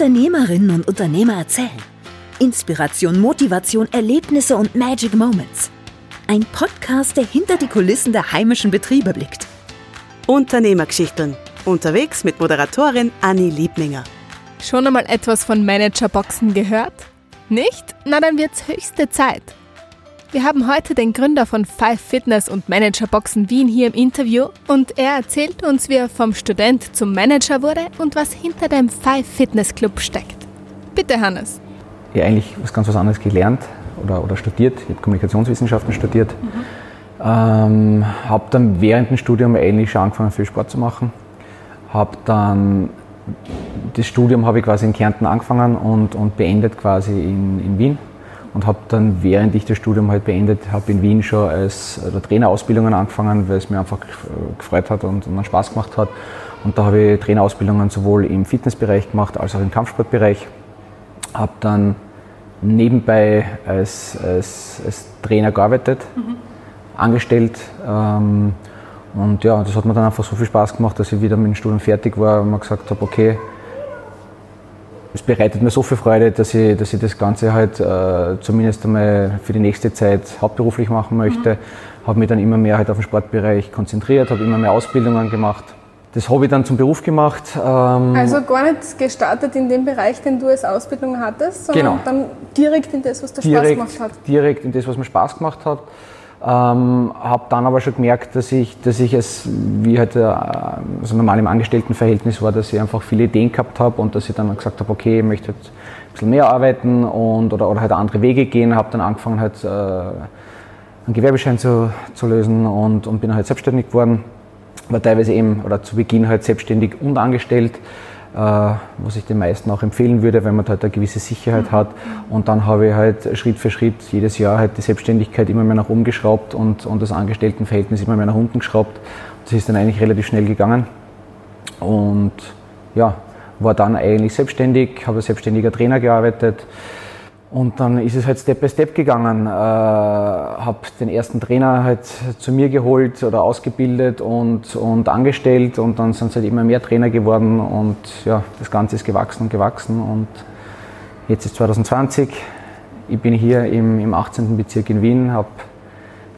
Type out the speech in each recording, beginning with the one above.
Unternehmerinnen und Unternehmer erzählen. Inspiration, Motivation, Erlebnisse und Magic Moments. Ein Podcast, der hinter die Kulissen der heimischen Betriebe blickt. Unternehmergeschichten. Unterwegs mit Moderatorin Anni Liebninger. Schon einmal etwas von Managerboxen gehört? Nicht? Na dann wird's höchste Zeit. Wir haben heute den Gründer von Five Fitness und Managerboxen Wien hier im Interview und er erzählt uns, wie er vom Student zum Manager wurde und was hinter dem Five Fitness Club steckt. Bitte, Hannes. Ich habe eigentlich was ganz was anderes gelernt oder, oder studiert. Ich habe Kommunikationswissenschaften studiert. Mhm. Ähm, habe dann während dem Studium eigentlich schon angefangen, viel Sport zu machen. Habe dann das Studium habe ich quasi in Kärnten angefangen und, und beendet quasi in, in Wien und habe dann, während ich das Studium halt beendet habe, in Wien schon als Trainerausbildungen angefangen, weil es mir einfach gefreut hat und, und Spaß gemacht hat. Und da habe ich Trainerausbildungen sowohl im Fitnessbereich gemacht als auch im Kampfsportbereich. Habe dann nebenbei als, als, als Trainer gearbeitet, mhm. angestellt. Ähm, und ja, das hat mir dann einfach so viel Spaß gemacht, dass ich wieder mit dem Studium fertig war und mir gesagt habe, okay, es bereitet mir so viel Freude, dass ich, dass ich das Ganze halt äh, zumindest einmal für die nächste Zeit hauptberuflich machen möchte. Mhm. Habe mich dann immer mehr halt auf den Sportbereich konzentriert, habe immer mehr Ausbildungen gemacht. Das habe ich dann zum Beruf gemacht. Ähm also gar nicht gestartet in dem Bereich, den du als Ausbildung hattest, sondern genau. dann direkt in das, was dir direkt, Spaß gemacht hat. Direkt in das, was mir Spaß gemacht hat. Ähm, habe dann aber schon gemerkt, dass ich, dass ich es, wie halt äh, also normal im Angestelltenverhältnis war, dass ich einfach viele Ideen gehabt habe und dass ich dann gesagt habe, okay, ich möchte jetzt ein bisschen mehr arbeiten und, oder, oder halt andere Wege gehen. Habe dann angefangen, halt, äh, einen Gewerbeschein zu, zu lösen und, und bin halt selbstständig geworden. War teilweise eben, oder zu Beginn halt selbstständig und angestellt was ich den meisten auch empfehlen würde, wenn man halt eine gewisse Sicherheit mhm. hat. Und dann habe ich halt Schritt für Schritt jedes Jahr halt die Selbstständigkeit immer mehr nach oben geschraubt und, und das Angestelltenverhältnis immer mehr nach unten geschraubt. Das ist dann eigentlich relativ schnell gegangen. Und ja, war dann eigentlich selbstständig, habe als selbstständiger Trainer gearbeitet und dann ist es halt Step by Step gegangen. Äh, habe den ersten Trainer halt zu mir geholt oder ausgebildet und, und angestellt und dann sind es halt immer mehr Trainer geworden und ja, das Ganze ist gewachsen und gewachsen und jetzt ist 2020. Ich bin hier im, im 18. Bezirk in Wien, habe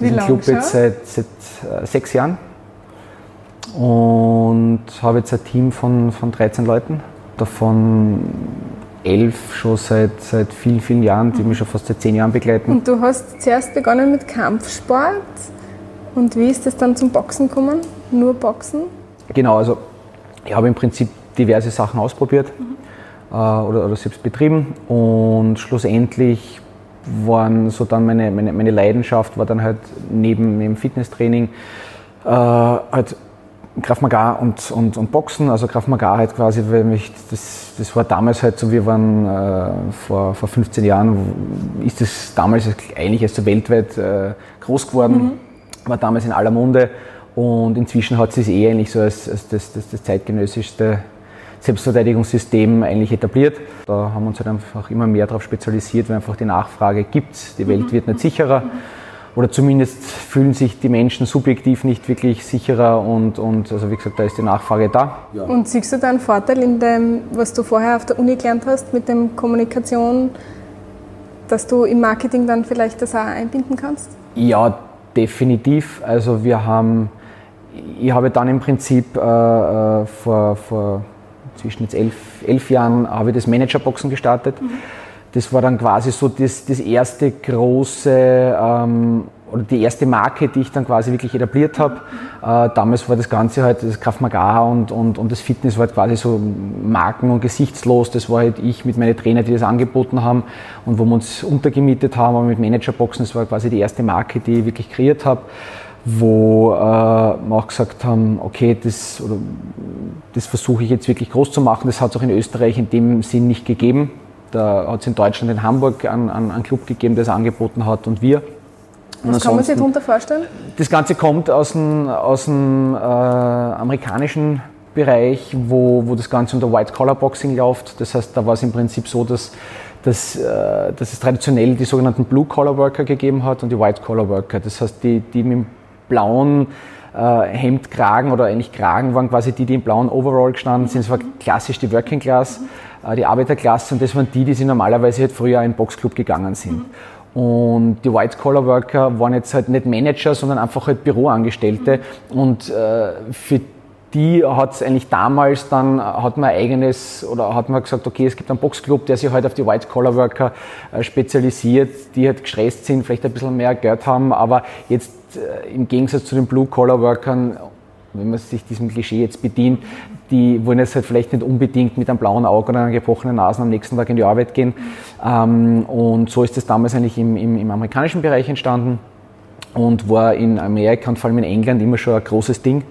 diesen Club jetzt seit, seit äh, sechs Jahren und habe jetzt ein Team von, von 13 Leuten. Davon elf schon seit, seit vielen, vielen Jahren, die mich schon fast seit zehn Jahren begleiten. Und du hast zuerst begonnen mit Kampfsport. Und wie ist es dann zum Boxen gekommen? Nur Boxen? Genau, also ich habe im Prinzip diverse Sachen ausprobiert mhm. äh, oder, oder, selbst betrieben und schlussendlich waren so dann meine, meine, meine Leidenschaft war dann halt neben dem Fitnesstraining äh, halt Krav Maga und, und, und Boxen, also Krav Maga halt quasi, weil mich, das, das war damals halt so, wir waren äh, vor, vor 15 Jahren, ist das damals eigentlich erst so weltweit äh, groß geworden, mhm. war damals in aller Munde und inzwischen hat sich eh eigentlich so als, als das, das, das zeitgenössischste Selbstverteidigungssystem eigentlich etabliert. Da haben wir uns halt einfach immer mehr darauf spezialisiert, weil einfach die Nachfrage gibt, die Welt mhm. wird nicht sicherer. Mhm oder zumindest fühlen sich die Menschen subjektiv nicht wirklich sicherer und, und also wie gesagt, da ist die Nachfrage da. Ja. Und siehst du da einen Vorteil in dem, was du vorher auf der Uni gelernt hast, mit dem Kommunikation, dass du im Marketing dann vielleicht das auch einbinden kannst? Ja, definitiv. Also wir haben, ich habe dann im Prinzip äh, äh vor, vor zwischen jetzt elf, elf Jahren habe ich das Managerboxen gestartet. Mhm das war dann quasi so das, das erste große ähm, oder die erste Marke, die ich dann quasi wirklich etabliert habe. Äh, damals war das Ganze halt das Kraft Maga und, und, und das Fitness war halt quasi so marken- und gesichtslos. Das war halt ich mit meinen Trainern, die das angeboten haben und wo wir uns untergemietet haben, aber mit Managerboxen, das war quasi die erste Marke, die ich wirklich kreiert habe wo äh, wir auch gesagt haben, okay, das, das versuche ich jetzt wirklich groß zu machen. Das hat es auch in Österreich in dem Sinn nicht gegeben. Da hat es in Deutschland in Hamburg einen, einen, Club gegeben, der es angeboten hat und wir. Was kann man sich darunter vorstellen? Das Ganze kommt aus dem, aus dem äh, amerikanischen Bereich, wo, wo das Ganze unter White-Collar-Boxing läuft. Das heißt, da war es im Prinzip so, dass, dass, äh, dass es traditionell die sogenannten Blue-Collar-Worker gegeben hat und die White-Collar-Worker. Das heißt, die, die mit dem blauen äh, Hemdkragen oder eigentlich Kragen waren quasi die, die im blauen Overall gestanden sind. Das war klassisch die Working Class, äh, die Arbeiterklasse und das waren die, die sie normalerweise halt früher in den Boxclub gegangen sind. Und die White-Collar-Worker waren jetzt halt nicht Manager, sondern einfach halt Büroangestellte. Und äh, für die hat es eigentlich damals dann, hat man eigenes, oder hat man gesagt, okay, es gibt einen Boxclub, der sich halt auf die White-Collar-Worker äh, spezialisiert, die halt gestresst sind, vielleicht ein bisschen mehr Geld haben, aber jetzt äh, im Gegensatz zu den Blue-Collar-Workern wenn man sich diesem Klischee jetzt bedient, die wollen jetzt halt vielleicht nicht unbedingt mit einem blauen Auge oder einer gebrochenen Nase am nächsten Tag in die Arbeit gehen. Ähm, und so ist es damals eigentlich im, im, im, amerikanischen Bereich entstanden und war in Amerika und vor allem in England immer schon ein großes Ding.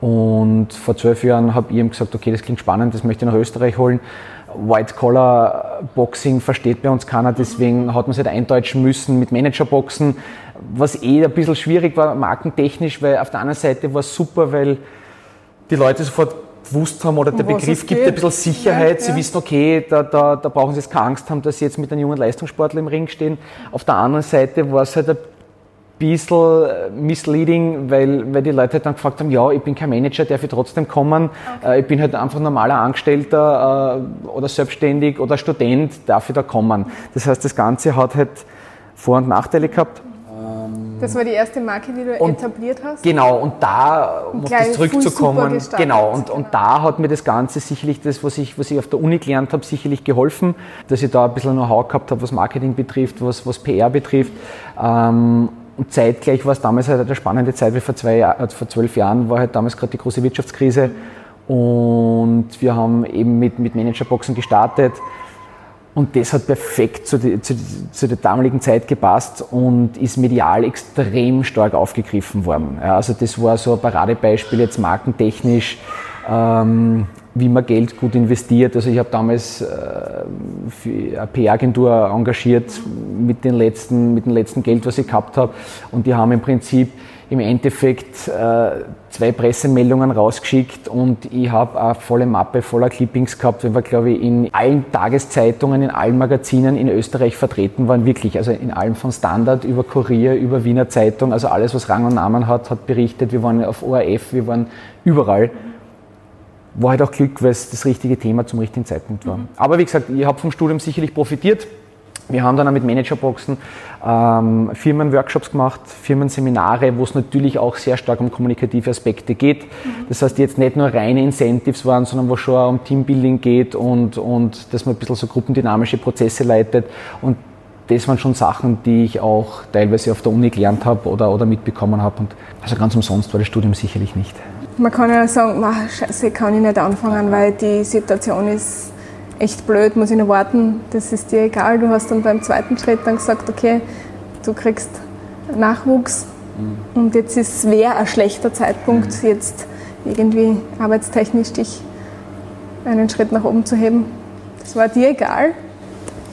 Und vor zwölf Jahren habe ich ihm gesagt, okay, das klingt spannend, das möchte ich nach Österreich holen. White-Collar-Boxing versteht bei uns keiner, deswegen hat man es halt eindeutschen müssen mit Manager-Boxen, was eh ein bisschen schwierig war, markentechnisch, weil auf der anderen Seite war es super, weil die Leute sofort gewusst haben oder um der Begriff gibt ein bisschen Sicherheit. Ja, sie wissen, okay, da, da, da brauchen sie jetzt keine Angst haben, dass sie jetzt mit einem jungen Leistungssportler im Ring stehen. Auf der anderen Seite war es halt ein bisschen äh, misleading, weil, weil die Leute halt dann gefragt haben, ja, ich bin kein Manager, darf ich trotzdem kommen? Okay. Äh, ich bin halt einfach normaler Angestellter äh, oder selbstständig oder Student, darf ich da kommen? Das heißt, das Ganze hat halt Vor- und Nachteile gehabt. Das war die erste Marke, die du und, etabliert hast? Genau, und da, um auf das zurückzukommen, genau, und, und da hat mir das Ganze sicherlich das, was ich, was ich auf der Uni gelernt habe, sicherlich geholfen, dass ich da ein bisschen Know-how gehabt habe, was Marketing betrifft, was, was PR betrifft. Ähm, und zeitgleich war es damals halt eine spannende Zeit, wie vor, zwei, äh, vor zwölf Jahren war halt damals gerade die große Wirtschaftskrise. Und wir haben eben mit, mit Managerboxen gestartet. Und das hat perfekt zu, die, zu, zu, der damaligen Zeit gepasst und ist medial extrem stark aufgegriffen worden. Ja, also das war so ein Paradebeispiel jetzt markentechnisch. Ähm, wie man Geld gut investiert. Also ich habe damals äh, eine PR-Agentur engagiert mit, den letzten, mit dem letzten Geld, was ich gehabt habe. Und die haben im Prinzip im Endeffekt äh, zwei Pressemeldungen rausgeschickt und ich habe eine volle Mappe voller Clippings gehabt, wir, glaube ich, in allen Tageszeitungen, in allen Magazinen in Österreich vertreten waren, wirklich. Also in allem von Standard über Kurier, über Wiener Zeitung, also alles, was Rang und Namen hat, hat berichtet. Wir waren auf ORF, wir waren überall war halt auch Glück, weil es das richtige Thema zum richtigen Zeitpunkt war. Mhm. Aber wie gesagt, ich habe vom Studium sicherlich profitiert. Wir haben dann auch mit Managerboxen ähm, Firmenworkshops gemacht, Firmenseminare, wo es natürlich auch sehr stark um kommunikative Aspekte geht. Mhm. Das heißt, jetzt nicht nur reine Incentives waren, sondern wo schon um Teambuilding geht und, und dass man ein bisschen so gruppendynamische Prozesse leitet. Und das waren schon Sachen, die ich auch teilweise auf der Uni gelernt habe oder, oder mitbekommen habe. Und also ganz umsonst war das Studium sicherlich nicht. Man kann ja sagen, scheiße, kann ich nicht anfangen, weil die Situation ist echt blöd, muss ich noch warten, das ist dir egal. Du hast dann beim zweiten Schritt dann gesagt, okay, du kriegst Nachwuchs mhm. und jetzt ist wer ein schlechter Zeitpunkt, mhm. jetzt irgendwie arbeitstechnisch dich einen Schritt nach oben zu heben. Das war dir egal.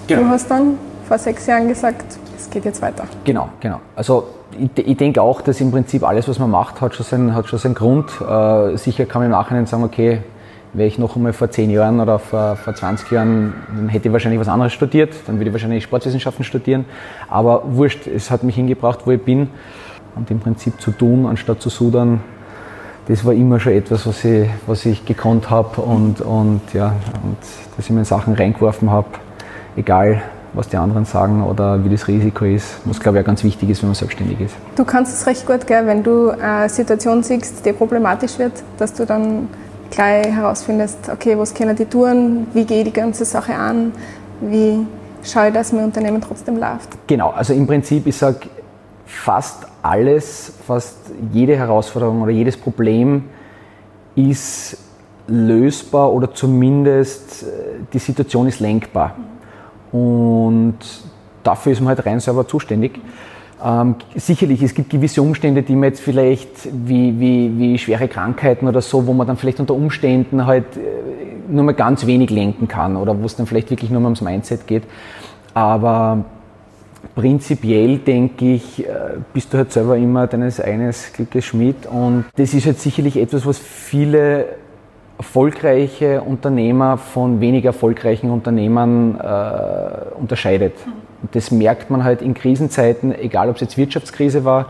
Genau. Du hast dann vor sechs Jahren gesagt, es geht jetzt weiter. Genau, genau. Also ich, ich denke auch, dass im Prinzip alles, was man macht, hat schon seinen, hat schon seinen Grund. Äh, sicher kann man im Nachhinein sagen, okay, wäre ich noch einmal vor 10 Jahren oder vor, vor 20 Jahren, dann hätte ich wahrscheinlich was anderes studiert, dann würde ich wahrscheinlich Sportwissenschaften studieren. Aber wurscht, es hat mich hingebracht, wo ich bin. Und im Prinzip zu tun, anstatt zu sudern, das war immer schon etwas, was ich, was ich gekonnt habe und, und, ja, und dass ich mir Sachen reingeworfen habe, egal was die anderen sagen oder wie das Risiko ist, was glaube ich auch ganz wichtig ist, wenn man selbstständig ist. Du kannst es recht gut, gell, wenn du eine Situation siehst, die problematisch wird, dass du dann gleich herausfindest, okay, was können die tun, wie gehe ich die ganze Sache an, wie schaue ich, dass mein Unternehmen trotzdem läuft. Genau, also im Prinzip, ich sage, fast alles, fast jede Herausforderung oder jedes Problem ist lösbar oder zumindest äh, die Situation ist lenkbar. Und dafür ist man halt rein selber zuständig. Ähm, sicherlich, es gibt gewisse Umstände, die man jetzt vielleicht wie, wie, wie schwere Krankheiten oder so, wo man dann vielleicht unter Umständen halt äh, nur mal ganz wenig lenken kann oder wo es dann vielleicht wirklich nur mal ums Mindset geht. Aber prinzipiell denke ich, äh, bist du halt selber immer deines eines Glückes Schmied und das ist halt sicherlich etwas, was viele erfolgreiche Unternehmer von weniger erfolgreichen Unternehmern äh, unterscheidet. Und das merkt man halt in Krisenzeiten, egal ob es jetzt Wirtschaftskrise war,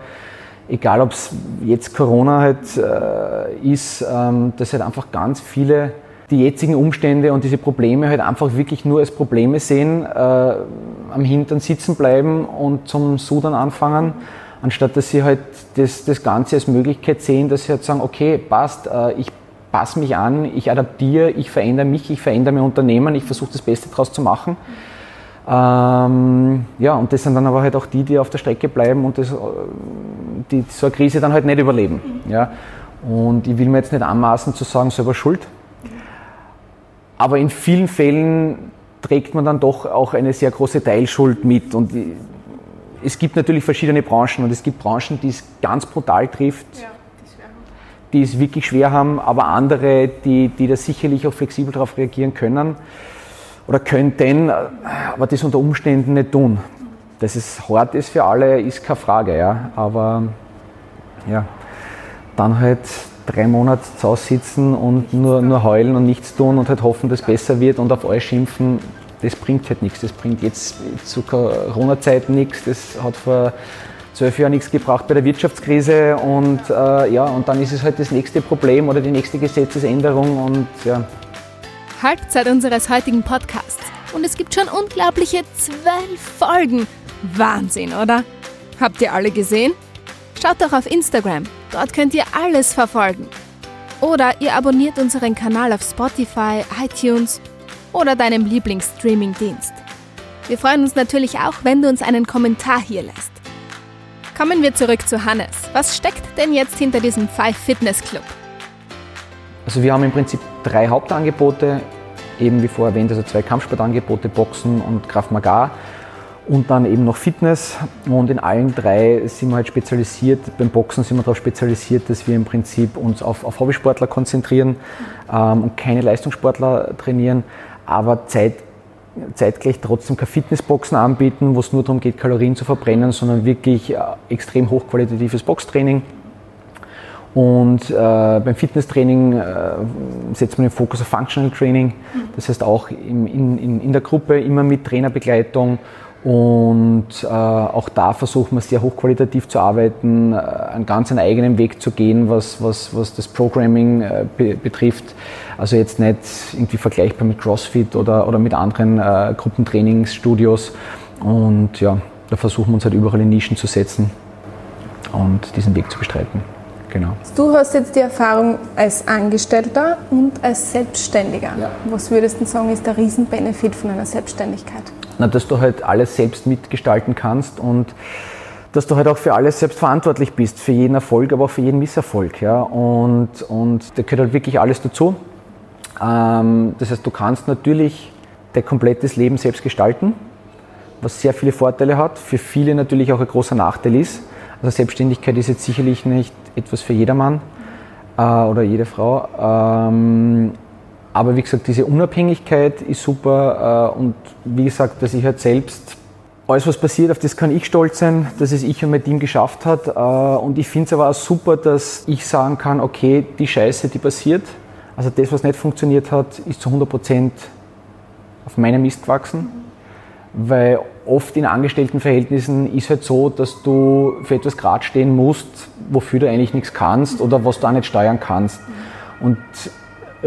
egal ob es jetzt Corona halt äh, ist, ähm, dass halt einfach ganz viele die jetzigen Umstände und diese Probleme halt einfach wirklich nur als Probleme sehen, äh, am Hintern sitzen bleiben und zum Sudern anfangen, anstatt dass sie halt das, das Ganze als Möglichkeit sehen, dass sie halt sagen, okay, passt, äh, ich passe mich an, ich adaptiere, ich verändere mich, ich verändere mein Unternehmen, ich versuche das Beste daraus zu machen. Ähm, ja, und das sind dann aber halt auch die, die auf der Strecke bleiben und das, äh, die so eine Krise dann halt nicht überleben. Ja. Und ich will mir jetzt nicht anmaßen zu sagen, selber schuld. Aber in vielen Fällen trägt man dann doch auch eine sehr große Teilschuld mit. Und es gibt natürlich verschiedene Branchen und es gibt Branchen, die es ganz brutal trifft, ja, die, es wirklich schwer haben, aber andere, die, die da sicherlich auch flexibel darauf reagieren können oder könnten, aber das unter Umständen nicht tun. Dass es hart ist für alle, ist keine Frage, ja. Aber ja, dann halt drei Monate zu Hause sitzen und nur, nur heulen und nichts tun und halt hoffen, dass es besser wird und auf euch schimpfen, das bringt halt nichts. Das bringt jetzt zu Corona-Zeiten nichts. Das hat vor zwölf Jahren nichts gebraucht bei der Wirtschaftskrise und äh, ja, und dann ist es halt das nächste Problem oder die nächste Gesetzesänderung und ja. Halbzeit unseres heutigen Podcasts. Und es gibt schon unglaubliche zwölf Folgen. Wahnsinn, oder? Habt ihr alle gesehen? Schaut doch auf Instagram. Dort könnt ihr alles verfolgen. Oder ihr abonniert unseren Kanal auf Spotify, iTunes oder deinem Lieblingsstreaming-Dienst. Wir freuen uns natürlich auch, wenn du uns einen Kommentar hier lässt. Kommen wir zurück zu Hannes. Was steckt denn jetzt hinter diesem Five Fitness Club? Also wir haben im Prinzip drei Hauptangebote, eben wie vorher erwähnt, also zwei Kampfsportangebote, Boxen und Kraft Maga und dann eben noch Fitness. Und in allen drei sind wir halt spezialisiert. Beim Boxen sind wir darauf spezialisiert, dass wir im Prinzip uns auf, auf Hobbysportler konzentrieren ähm, und keine Leistungssportler trainieren, aber Zeit, zeitgleich trotzdem keine Fitnessboxen anbieten, wo es nur darum geht, Kalorien zu verbrennen, sondern wirklich äh, extrem hochqualitatives Boxtraining. Und äh, beim Fitnesstraining äh, setzt man den Fokus auf Functional Training, das heißt auch im, in, in, in der Gruppe immer mit Trainerbegleitung und äh, auch da versuchen wir sehr hochqualitativ zu arbeiten, äh, einen ganz einen eigenen Weg zu gehen, was, was, was das Programming äh, be betrifft. Also jetzt nicht irgendwie vergleichbar mit CrossFit oder, oder mit anderen äh, Gruppentrainingsstudios. Und ja, da versuchen wir uns halt überall in Nischen zu setzen und diesen Weg zu bestreiten. Genau. Du hast jetzt die Erfahrung als Angestellter und als Selbstständiger. Ja. Was würdest du sagen, ist der Riesenbenefit von einer Selbstständigkeit? Na, dass du halt alles selbst mitgestalten kannst und dass du halt auch für alles selbst verantwortlich bist, für jeden Erfolg, aber auch für jeden Misserfolg. Ja? Und, und da gehört halt wirklich alles dazu. Ähm, das heißt, du kannst natürlich dein komplettes Leben selbst gestalten, was sehr viele Vorteile hat, für viele natürlich auch ein großer Nachteil ist. Also Selbstständigkeit ist jetzt sicherlich nicht etwas für jedermann äh, oder jede Frau. Ähm, aber wie gesagt, diese Unabhängigkeit ist super äh, und wie gesagt, dass ich halt selbst alles, was passiert, auf das kann ich stolz sein, dass es ich und mein Team geschafft hat. Äh, und ich finde es aber auch super, dass ich sagen kann, okay, die Scheiße, die passiert, also das, was nicht funktioniert hat, ist zu 100 Prozent auf meinem Mist gewachsen. Weil oft in Angestelltenverhältnissen ist halt so, dass du für etwas gerade stehen musst, wofür du eigentlich nichts kannst oder was du auch nicht steuern kannst. Und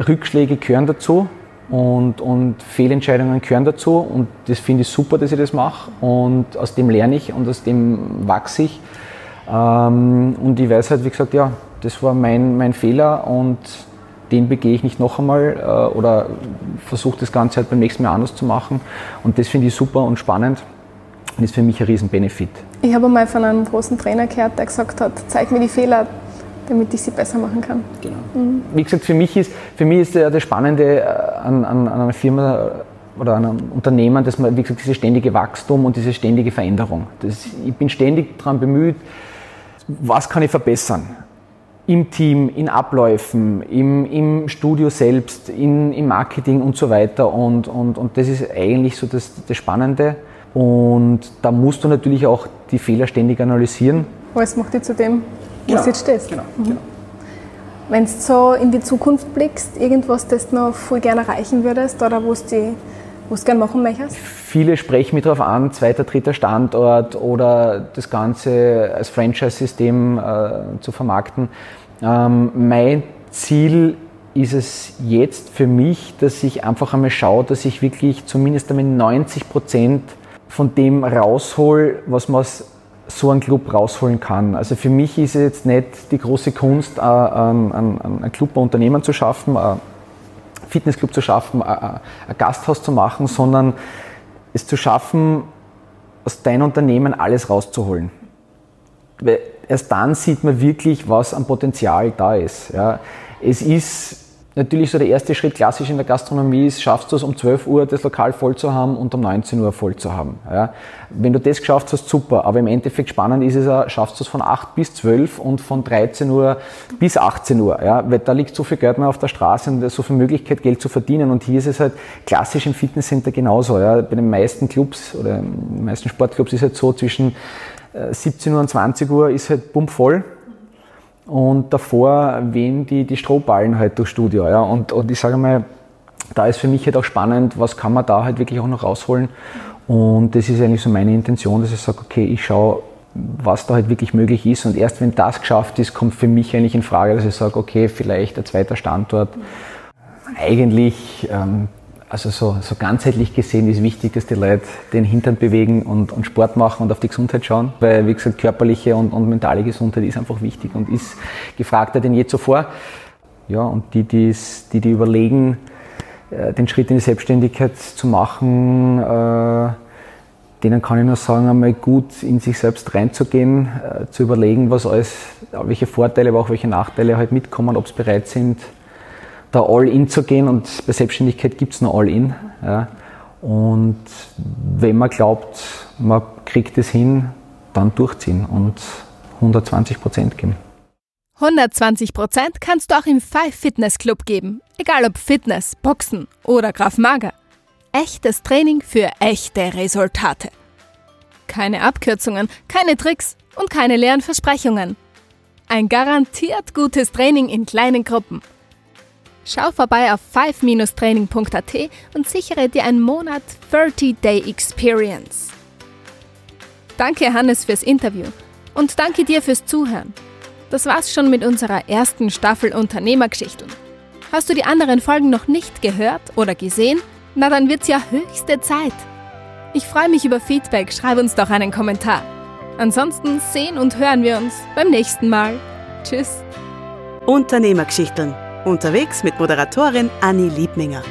Rückschläge gehören dazu und, und Fehlentscheidungen gehören dazu und das finde ich super, dass ich das mache und aus dem lerne ich und aus dem wachse ich. Ähm, und ich weiß halt, wie gesagt, ja, das war mein, mein Fehler und den begehe ich nicht noch einmal äh, oder versuche das Ganze halt beim nächsten Mal anders zu machen. Und das finde ich super und spannend und ist für mich ein Riesen-Benefit. Ich habe mal von einem großen Trainer gehört, der gesagt hat, zeig mir die Fehler, damit ich sie besser machen kann. Genau. Mhm. Wie gesagt, für mich ist, für mich ist das Spannende äh, an, an, an einer Firma äh, oder an einem Unternehmen, dass man, wie gesagt, dieses ständige Wachstum und diese ständige Veränderung. Das, ich bin ständig daran bemüht, was kann ich verbessern? Im Team, in Abläufen, im, im Studio selbst, in, im Marketing und so weiter. Und, und, und das ist eigentlich so das, das Spannende. Und da musst du natürlich auch die Fehler ständig analysieren. Was macht dich zu dem, genau. was jetzt stehst. Genau, mhm. genau. Wenn du so in die Zukunft blickst, irgendwas, das du noch voll gerne erreichen würdest oder wo du du gerne machen möchtest? Viele sprechen mich darauf an, zweiter, dritter Standort oder das Ganze als Franchise-System äh, zu vermarkten. Ähm, mein Ziel ist es jetzt für mich, dass ich einfach einmal schaue, dass ich wirklich zumindest einmal 90 Prozent von dem raushol, was man aus so einem Club rausholen kann. Also für mich ist es jetzt nicht die große Kunst, einen, einen, einen Club bei Unternehmen zu schaffen, einen Fitnessclub zu schaffen, ein Gasthaus zu machen, sondern es zu schaffen, aus deinem Unternehmen alles rauszuholen. Weil erst dann sieht man wirklich, was an Potenzial da ist. Ja. Es ist natürlich so der erste Schritt klassisch in der Gastronomie ist, schaffst du es um 12 Uhr das Lokal voll zu haben und um 19 Uhr voll zu haben. Ja. Wenn du das geschafft hast, super, aber im Endeffekt spannend ist es auch, schaffst du es von 8 bis 12 und von 13 Uhr bis 18 Uhr. Ja. Weil da liegt so viel Geld mehr auf der Straße und so viel Möglichkeit, Geld zu verdienen und hier ist es halt klassisch im Fitnesscenter genauso. Ja. Bei den meisten Clubs oder den meisten Sportclubs ist es halt so zwischen 17 äh, Uhr und 20 Uhr ist halt pumpvoll und davor wehen die, die Strohballen halt durchs Studio. Ja. Und, und ich sage mal, da ist für mich halt auch spannend, was kann man da halt wirklich auch noch rausholen. Und das ist eigentlich so meine Intention, dass ich sage, okay, ich schaue, was da halt wirklich möglich ist. Und erst wenn das geschafft ist, kommt für mich eigentlich in Frage, dass ich sage, okay, vielleicht ein zweiter Standort. Eigentlich ähm, also so, so ganzheitlich gesehen ist wichtig, dass die Leute den Hintern bewegen und, und Sport machen und auf die Gesundheit schauen, weil wie gesagt körperliche und, und mentale Gesundheit ist einfach wichtig und ist gefragter denn je zuvor. Ja, und die, die's, die, die überlegen, äh, den Schritt in die Selbstständigkeit zu machen, äh, denen kann ich nur sagen, einmal gut in sich selbst reinzugehen, äh, zu überlegen, was alles, welche Vorteile, aber auch welche Nachteile halt mitkommen, ob sie bereit sind, da All-In zu gehen und bei Selbstständigkeit gibt es nur All-In. Ja. Und wenn man glaubt, man kriegt es hin, dann durchziehen und 120 Prozent geben. 120 Prozent kannst du auch im Five Fitness Club geben. Egal ob Fitness, Boxen oder Graf Mager. Echtes Training für echte Resultate. Keine Abkürzungen, keine Tricks und keine leeren Versprechungen. Ein garantiert gutes Training in kleinen Gruppen – Schau vorbei auf 5-training.at und sichere dir einen Monat 30-Day Experience. Danke Hannes fürs Interview und danke dir fürs Zuhören. Das war's schon mit unserer ersten Staffel Unternehmergeschichten. Hast du die anderen Folgen noch nicht gehört oder gesehen? Na dann wird's ja höchste Zeit. Ich freue mich über Feedback, schreib uns doch einen Kommentar. Ansonsten sehen und hören wir uns beim nächsten Mal. Tschüss. Unternehmergeschichten Unterwegs mit Moderatorin Anni Liebminger.